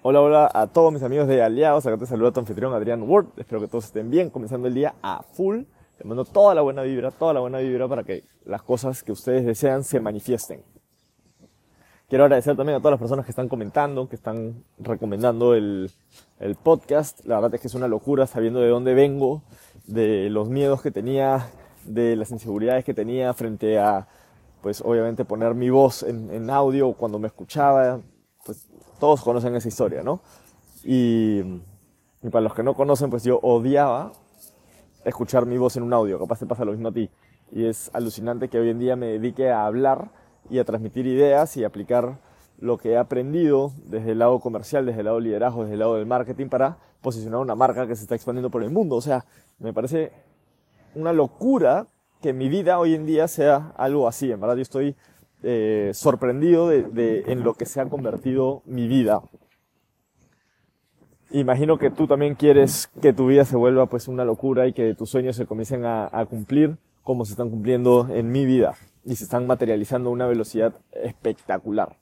Hola, hola a todos mis amigos de Aliados. Acá te saluda tu anfitrión Adrián Ward. Espero que todos estén bien, comenzando el día a full. Te mando toda la buena vibra, toda la buena vibra para que las cosas que ustedes desean se manifiesten. Quiero agradecer también a todas las personas que están comentando, que están recomendando el, el podcast. La verdad es que es una locura sabiendo de dónde vengo, de los miedos que tenía, de las inseguridades que tenía frente a, pues obviamente poner mi voz en, en audio cuando me escuchaba. Pues todos conocen esa historia, ¿no? Y, para los que no conocen, pues yo odiaba escuchar mi voz en un audio, capaz te pasa lo mismo a ti. Y es alucinante que hoy en día me dedique a hablar y a transmitir ideas y aplicar lo que he aprendido desde el lado comercial, desde el lado liderazgo, desde el lado del marketing para posicionar una marca que se está expandiendo por el mundo. O sea, me parece una locura que mi vida hoy en día sea algo así. En verdad yo estoy eh, sorprendido de, de, en lo que se ha convertido mi vida. Imagino que tú también quieres que tu vida se vuelva pues una locura y que tus sueños se comiencen a, a cumplir como se están cumpliendo en mi vida y se están materializando a una velocidad espectacular.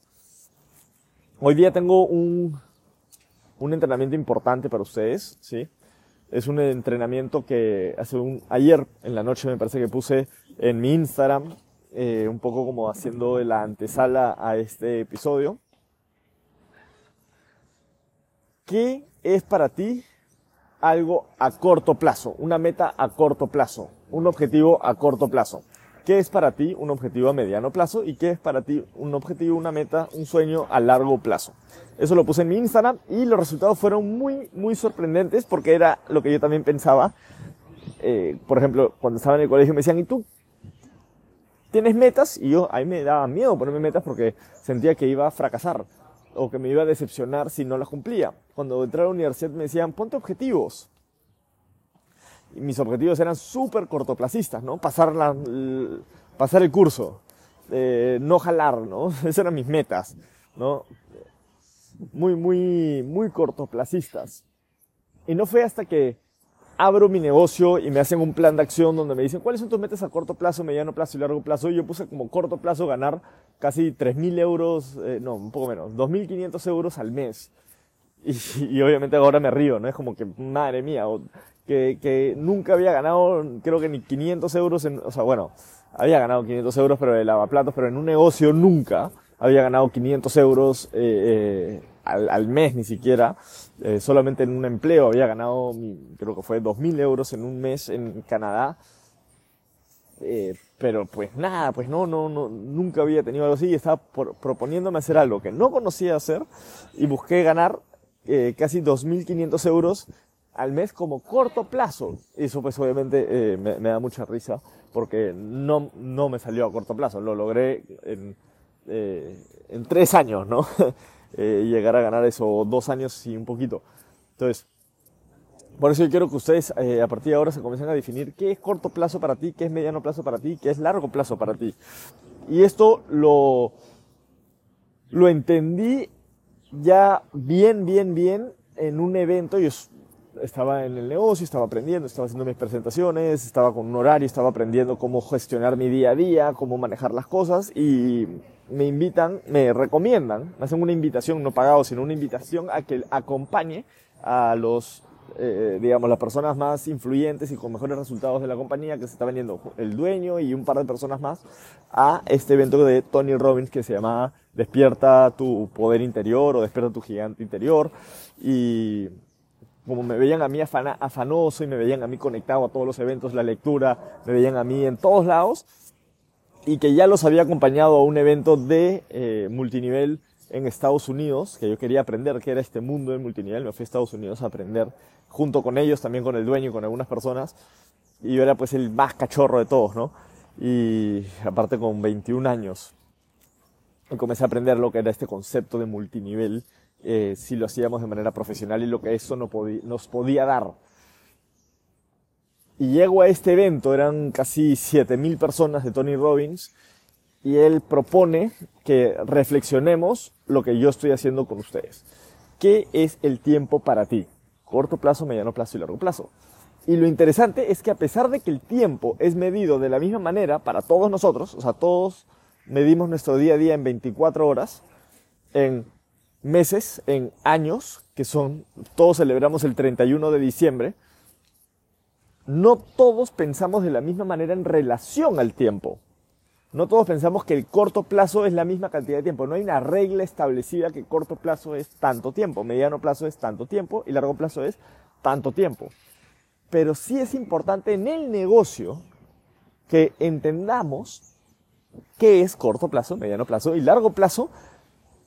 Hoy día tengo un, un entrenamiento importante para ustedes, ¿sí? Es un entrenamiento que hace un, ayer en la noche me parece que puse en mi Instagram, eh, un poco como haciendo la antesala a este episodio. ¿Qué es para ti algo a corto plazo? Una meta a corto plazo, un objetivo a corto plazo. ¿Qué es para ti un objetivo a mediano plazo y qué es para ti un objetivo, una meta, un sueño a largo plazo? Eso lo puse en mi Instagram y los resultados fueron muy, muy sorprendentes porque era lo que yo también pensaba. Eh, por ejemplo, cuando estaba en el colegio me decían, ¿y tú tienes metas? Y yo, ahí me daba miedo ponerme metas porque sentía que iba a fracasar o que me iba a decepcionar si no las cumplía. Cuando entré a la universidad me decían, ponte objetivos y mis objetivos eran súper cortoplacistas, ¿no? Pasar, la, pasar el curso, eh, no jalar, ¿no? Esas eran mis metas, ¿no? Muy, muy, muy cortoplacistas. Y no fue hasta que abro mi negocio y me hacen un plan de acción donde me dicen cuáles son tus metas a corto plazo, mediano plazo y largo plazo. Y yo puse como corto plazo ganar casi 3.000 euros, eh, no, un poco menos, 2.500 euros al mes. Y, y, obviamente ahora me río, ¿no? Es como que, madre mía, que, que, nunca había ganado, creo que ni 500 euros en, o sea, bueno, había ganado 500 euros pero de lavaplatos, pero en un negocio nunca había ganado 500 euros eh, eh, al, al, mes ni siquiera, eh, solamente en un empleo había ganado, creo que fue 2.000 euros en un mes en Canadá, eh, pero pues nada, pues no, no, no, nunca había tenido algo así y estaba por, proponiéndome hacer algo que no conocía hacer y busqué ganar eh, casi 2.500 euros al mes como corto plazo. Eso pues obviamente eh, me, me, da mucha risa porque no, no me salió a corto plazo, lo logré en, eh, en tres años, ¿no? eh, llegar a ganar eso, dos años y un poquito. Entonces, por eso yo quiero que ustedes eh, a partir de ahora se comiencen a definir qué es corto plazo para ti, qué es mediano plazo para ti, qué es largo plazo para ti. Y esto lo, lo entendí ya bien, bien, bien en un evento. Yo estaba en el negocio, estaba aprendiendo, estaba haciendo mis presentaciones, estaba con un horario, estaba aprendiendo cómo gestionar mi día a día, cómo manejar las cosas y me invitan, me recomiendan, me hacen una invitación, no pagado, sino una invitación a que acompañe a los, eh, digamos, las personas más influyentes y con mejores resultados de la compañía que se está vendiendo, el dueño y un par de personas más, a este evento de Tony Robbins que se llama Despierta tu poder interior o Despierta tu gigante interior. Y como me veían a mí afana, afanoso y me veían a mí conectado a todos los eventos, la lectura, me veían a mí en todos lados, y que ya los había acompañado a un evento de eh, multinivel en Estados Unidos, que yo quería aprender qué era este mundo del multinivel, me fui a Estados Unidos a aprender, junto con ellos, también con el dueño y con algunas personas, y yo era pues el más cachorro de todos, ¿no? Y aparte con 21 años, comencé a aprender lo que era este concepto de multinivel, eh, si lo hacíamos de manera profesional y lo que eso no podía, nos podía dar. Y llego a este evento, eran casi 7.000 personas de Tony Robbins, y él propone que reflexionemos lo que yo estoy haciendo con ustedes. ¿Qué es el tiempo para ti? Corto plazo, mediano plazo y largo plazo. Y lo interesante es que a pesar de que el tiempo es medido de la misma manera para todos nosotros, o sea, todos medimos nuestro día a día en 24 horas, en meses en años, que son, todos celebramos el 31 de diciembre, no todos pensamos de la misma manera en relación al tiempo. No todos pensamos que el corto plazo es la misma cantidad de tiempo. No hay una regla establecida que corto plazo es tanto tiempo, mediano plazo es tanto tiempo y largo plazo es tanto tiempo. Pero sí es importante en el negocio que entendamos qué es corto plazo, mediano plazo y largo plazo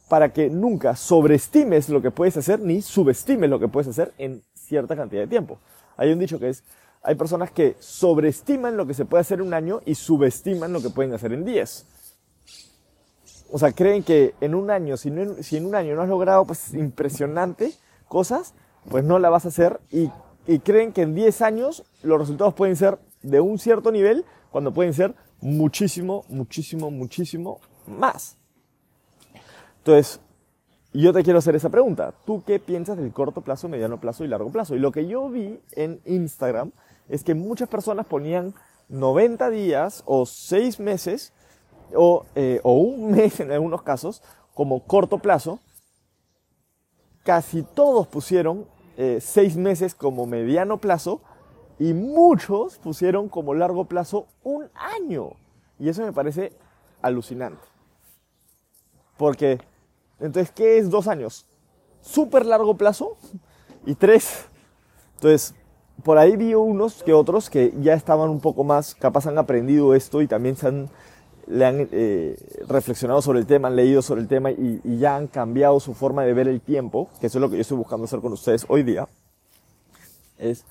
para que nunca sobreestimes lo que puedes hacer ni subestimes lo que puedes hacer en cierta cantidad de tiempo. Hay un dicho que es, hay personas que sobreestiman lo que se puede hacer en un año y subestiman lo que pueden hacer en 10. O sea, creen que en un año, si, si en un año no has logrado pues impresionante cosas, pues no la vas a hacer y, y creen que en 10 años los resultados pueden ser de un cierto nivel cuando pueden ser muchísimo, muchísimo, muchísimo más. Entonces, yo te quiero hacer esa pregunta. ¿Tú qué piensas del corto plazo, mediano plazo y largo plazo? Y lo que yo vi en Instagram es que muchas personas ponían 90 días o 6 meses o, eh, o un mes en algunos casos como corto plazo. Casi todos pusieron 6 eh, meses como mediano plazo y muchos pusieron como largo plazo un año. Y eso me parece alucinante. Porque, entonces, ¿qué es dos años? Súper largo plazo y tres. Entonces, por ahí vi unos que otros que ya estaban un poco más, capaz han aprendido esto y también se han, le han eh, reflexionado sobre el tema, han leído sobre el tema y, ya han cambiado su forma de ver el tiempo, que eso es lo que yo estoy buscando hacer con ustedes hoy día. Es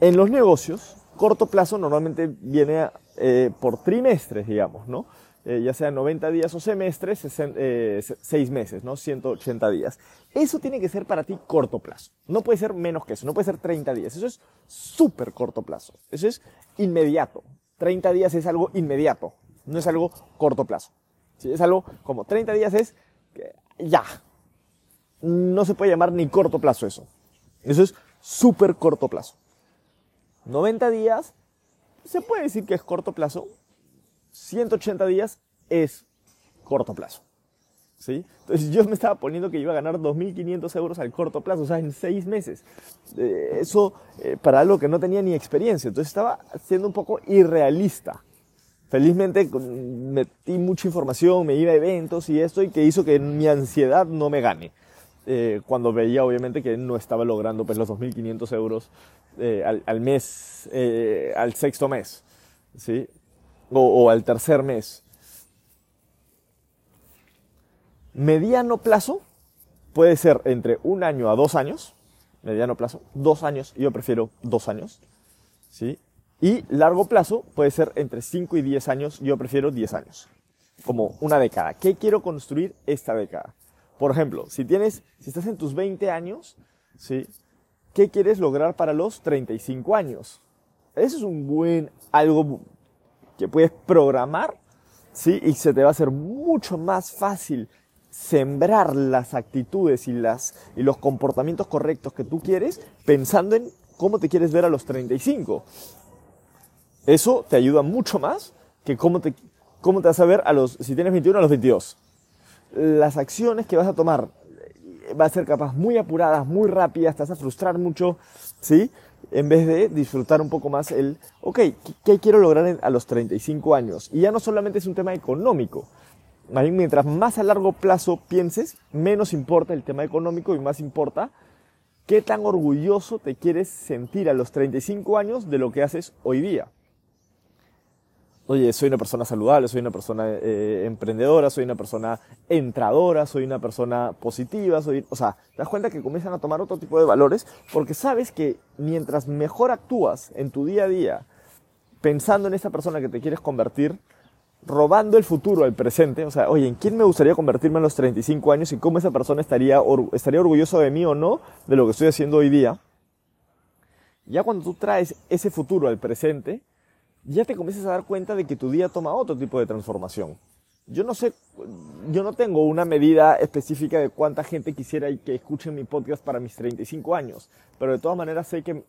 en los negocios, corto plazo normalmente viene eh, por trimestres, digamos, ¿no? Eh, ya sea 90 días o semestres, 6 eh, meses, ¿no? 180 días. Eso tiene que ser para ti corto plazo. No puede ser menos que eso, no puede ser 30 días. Eso es súper corto plazo. Eso es inmediato. 30 días es algo inmediato, no es algo corto plazo. Es algo como 30 días es ya. No se puede llamar ni corto plazo eso. Eso es súper corto plazo. 90 días se puede decir que es corto plazo. 180 días es corto plazo. ¿Sí? Entonces yo me estaba poniendo que iba a ganar 2.500 euros al corto plazo, o sea, en seis meses. Eh, eso eh, para algo que no tenía ni experiencia. Entonces estaba siendo un poco irrealista. Felizmente metí mucha información, me iba a eventos y esto, y que hizo que mi ansiedad no me gane. Eh, cuando veía obviamente que no estaba logrando pues los 2.500 euros al, mes, al sexto mes, ¿sí? O, al tercer mes. Mediano plazo puede ser entre un año a dos años, mediano plazo, dos años, yo prefiero dos años, ¿sí? Y largo plazo puede ser entre 5 y 10 años, yo prefiero 10 años, como una década. ¿Qué quiero construir esta década? Por ejemplo, si tienes, si estás en tus 20 años, ¿sí? ¿Qué quieres lograr para los 35 años? Eso es un buen algo que puedes programar, ¿sí? Y se te va a hacer mucho más fácil sembrar las actitudes y, las, y los comportamientos correctos que tú quieres pensando en cómo te quieres ver a los 35. Eso te ayuda mucho más que cómo te, cómo te vas a ver a los, si tienes 21 a los 22 las acciones que vas a tomar va a ser capaz muy apuradas, muy rápidas, te vas a frustrar mucho, ¿sí? En vez de disfrutar un poco más el, ok, ¿qué, quiero lograr a los 35 años? Y ya no solamente es un tema económico, mientras más a largo plazo pienses, menos importa el tema económico y más importa qué tan orgulloso te quieres sentir a los 35 años de lo que haces hoy día oye, soy una persona saludable, soy una persona eh, emprendedora, soy una persona entradora, soy una persona positiva, soy, o sea, te das cuenta que comienzan a tomar otro tipo de valores porque sabes que mientras mejor actúas en tu día a día, pensando en esa persona que te quieres convertir, robando el futuro al presente, o sea, oye, ¿en quién me gustaría convertirme en los 35 años y cómo esa persona estaría, estaría orgulloso de mí o no de lo que estoy haciendo hoy día? Ya cuando tú traes ese futuro al presente, ya te comienzas a dar cuenta de que tu día toma otro tipo de transformación. Yo no sé, yo no tengo una medida específica de cuánta gente quisiera que escuche mi podcast para mis 35 años, pero de todas maneras sé que,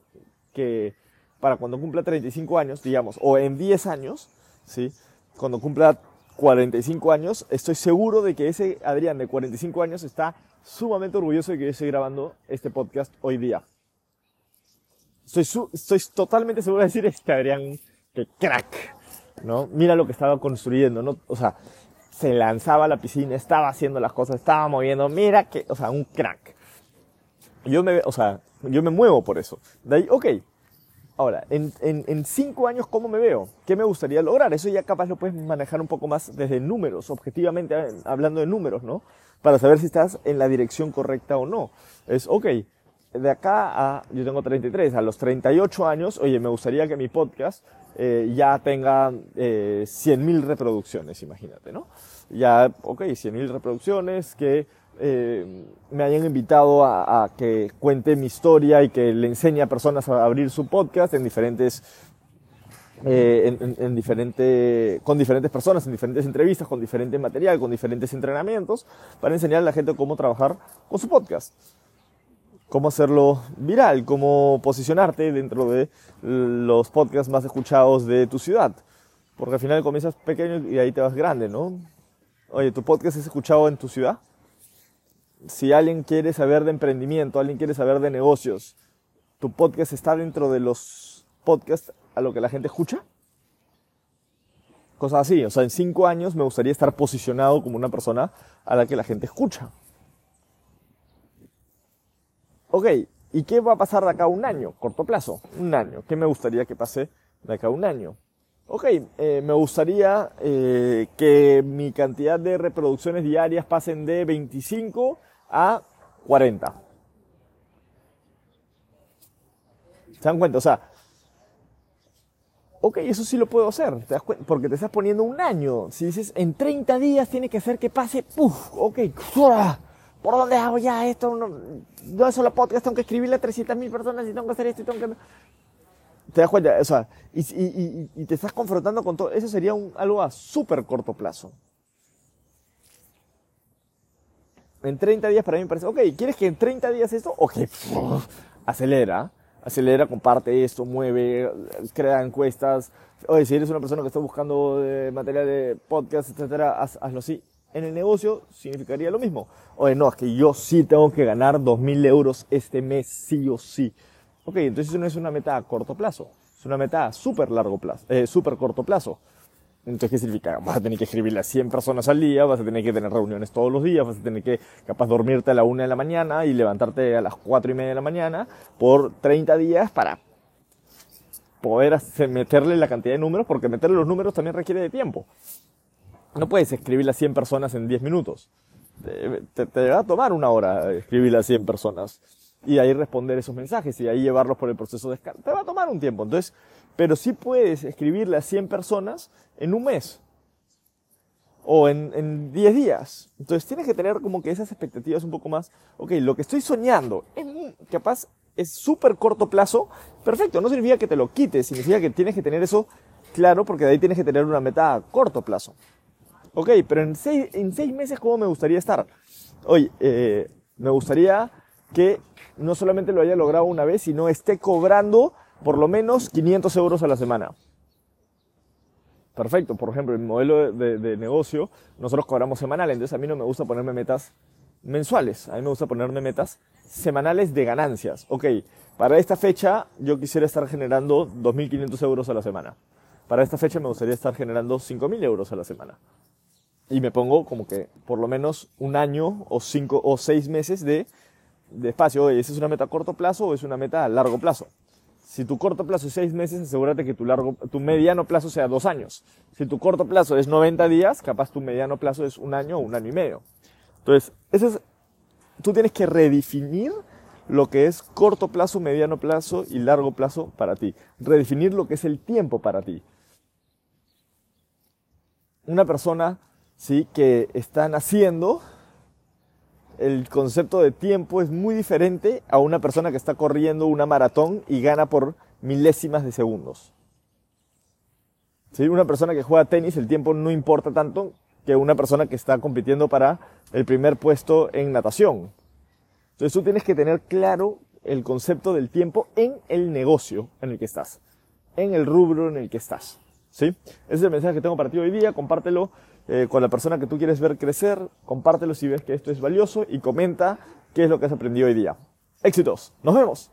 que para cuando cumpla 35 años, digamos, o en 10 años, ¿sí? Cuando cumpla 45 años, estoy seguro de que ese Adrián de 45 años está sumamente orgulloso de que yo esté grabando este podcast hoy día. Estoy, estoy totalmente seguro de decir este Adrián, que crack, ¿no? Mira lo que estaba construyendo, ¿no? O sea, se lanzaba a la piscina, estaba haciendo las cosas, estaba moviendo, mira que, o sea, un crack. Yo me, o sea, yo me muevo por eso. De ahí, ok. Ahora, en, en, cinco años, ¿cómo me veo? ¿Qué me gustaría lograr? Eso ya capaz lo puedes manejar un poco más desde números, objetivamente hablando de números, ¿no? Para saber si estás en la dirección correcta o no. Es, ok, de acá a, yo tengo 33, a los 38 años, oye, me gustaría que mi podcast eh, ya tenga eh, 100.000 reproducciones, imagínate, ¿no? Ya, ok, 100.000 reproducciones, que eh, me hayan invitado a, que cuente mi historia y que le enseñe a personas a abrir su podcast en diferentes, eh, en, en, diferente, con diferentes personas, en diferentes entrevistas, con diferente material, con diferentes entrenamientos, para enseñar a la gente cómo trabajar con su podcast cómo hacerlo viral, cómo posicionarte dentro de los podcasts más escuchados de tu ciudad. Porque al final comienzas pequeño y ahí te vas grande, ¿no? Oye, ¿tu podcast es escuchado en tu ciudad? Si alguien quiere saber de emprendimiento, alguien quiere saber de negocios, ¿tu podcast está dentro de los podcasts a lo que la gente escucha? Cosas así, o sea, en cinco años me gustaría estar posicionado como una persona a la que la gente escucha. Ok, ¿y qué va a pasar de acá a un año? Corto plazo, un año. ¿Qué me gustaría que pase de acá a un año? Ok, eh, me gustaría eh, que mi cantidad de reproducciones diarias pasen de 25 a 40. ¿Se dan cuenta? O sea, ok, eso sí lo puedo hacer, ¿te das porque te estás poniendo un año. Si dices, en 30 días tiene que ser que pase, ¡puf! Ok, ¿por dónde hago ya esto? No, yo solo podcast tengo que escribirle a 300.000 personas y tengo que hacer esto y tengo que... ¿Te das cuenta? O sea, y, te estás confrontando con todo. Eso sería un, algo a súper corto plazo. En 30 días para mí me parece, ok, ¿quieres que en 30 días esto? Ok, acelera, acelera, comparte esto, mueve, crea encuestas. Oye, si eres una persona que está buscando eh, material de podcast, etcétera, hazlo así en el negocio significaría lo mismo. Oye, no, es que yo sí tengo que ganar 2.000 euros este mes, sí o sí. Ok, entonces eso no es una meta a corto plazo, es una meta a súper largo plazo, eh, súper corto plazo. Entonces, ¿qué significa? Vas a tener que escribirle a 100 personas al día, vas a tener que tener reuniones todos los días, vas a tener que, capaz, dormirte a la 1 de la mañana y levantarte a las 4 y media de la mañana por 30 días para poder meterle la cantidad de números, porque meterle los números también requiere de tiempo. No puedes escribirle a 100 personas en 10 minutos. Te, va a tomar una hora escribirle a 100 personas. Y ahí responder esos mensajes y ahí llevarlos por el proceso de descarga. Te va a tomar un tiempo. Entonces, pero sí puedes escribirle a 100 personas en un mes. O en, en 10 días. Entonces tienes que tener como que esas expectativas un poco más. Ok, lo que estoy soñando, capaz es súper corto plazo. Perfecto, no significa que te lo quites, significa que tienes que tener eso claro porque de ahí tienes que tener una meta a corto plazo. Ok, pero en seis, en seis meses, ¿cómo me gustaría estar? Oye, eh, me gustaría que no solamente lo haya logrado una vez, sino esté cobrando por lo menos 500 euros a la semana. Perfecto, por ejemplo, mi modelo de, de, negocio, nosotros cobramos semanal, entonces a mí no me gusta ponerme metas mensuales, a mí me gusta ponerme metas semanales de ganancias. Ok, para esta fecha yo quisiera estar generando 2.500 euros a la semana. Para esta fecha me gustaría estar generando 5.000 euros a la semana y me pongo como que por lo menos un año o cinco o seis meses de, de espacio. Oye, ¿esa es una meta a corto plazo o es una meta a largo plazo? Si tu corto plazo es seis meses, asegúrate que tu, largo, tu mediano plazo sea dos años. Si tu corto plazo es 90 días, capaz tu mediano plazo es un año o un año y medio. Entonces, eso es, tú tienes que redefinir lo que es corto plazo, mediano plazo y largo plazo para ti. Redefinir lo que es el tiempo para ti. Una persona ¿sí? que están haciendo, el concepto de tiempo es muy diferente a una persona que está corriendo una maratón y gana por milésimas de segundos. ¿Sí? Una persona que juega tenis, el tiempo no importa tanto que una persona que está compitiendo para el primer puesto en natación. Entonces tú tienes que tener claro el concepto del tiempo en el negocio en el que estás, en el rubro en el que estás. ¿Sí? Ese es el mensaje que tengo para ti hoy día, compártelo eh, con la persona que tú quieres ver crecer, compártelo si ves que esto es valioso y comenta qué es lo que has aprendido hoy día. Éxitos, nos vemos.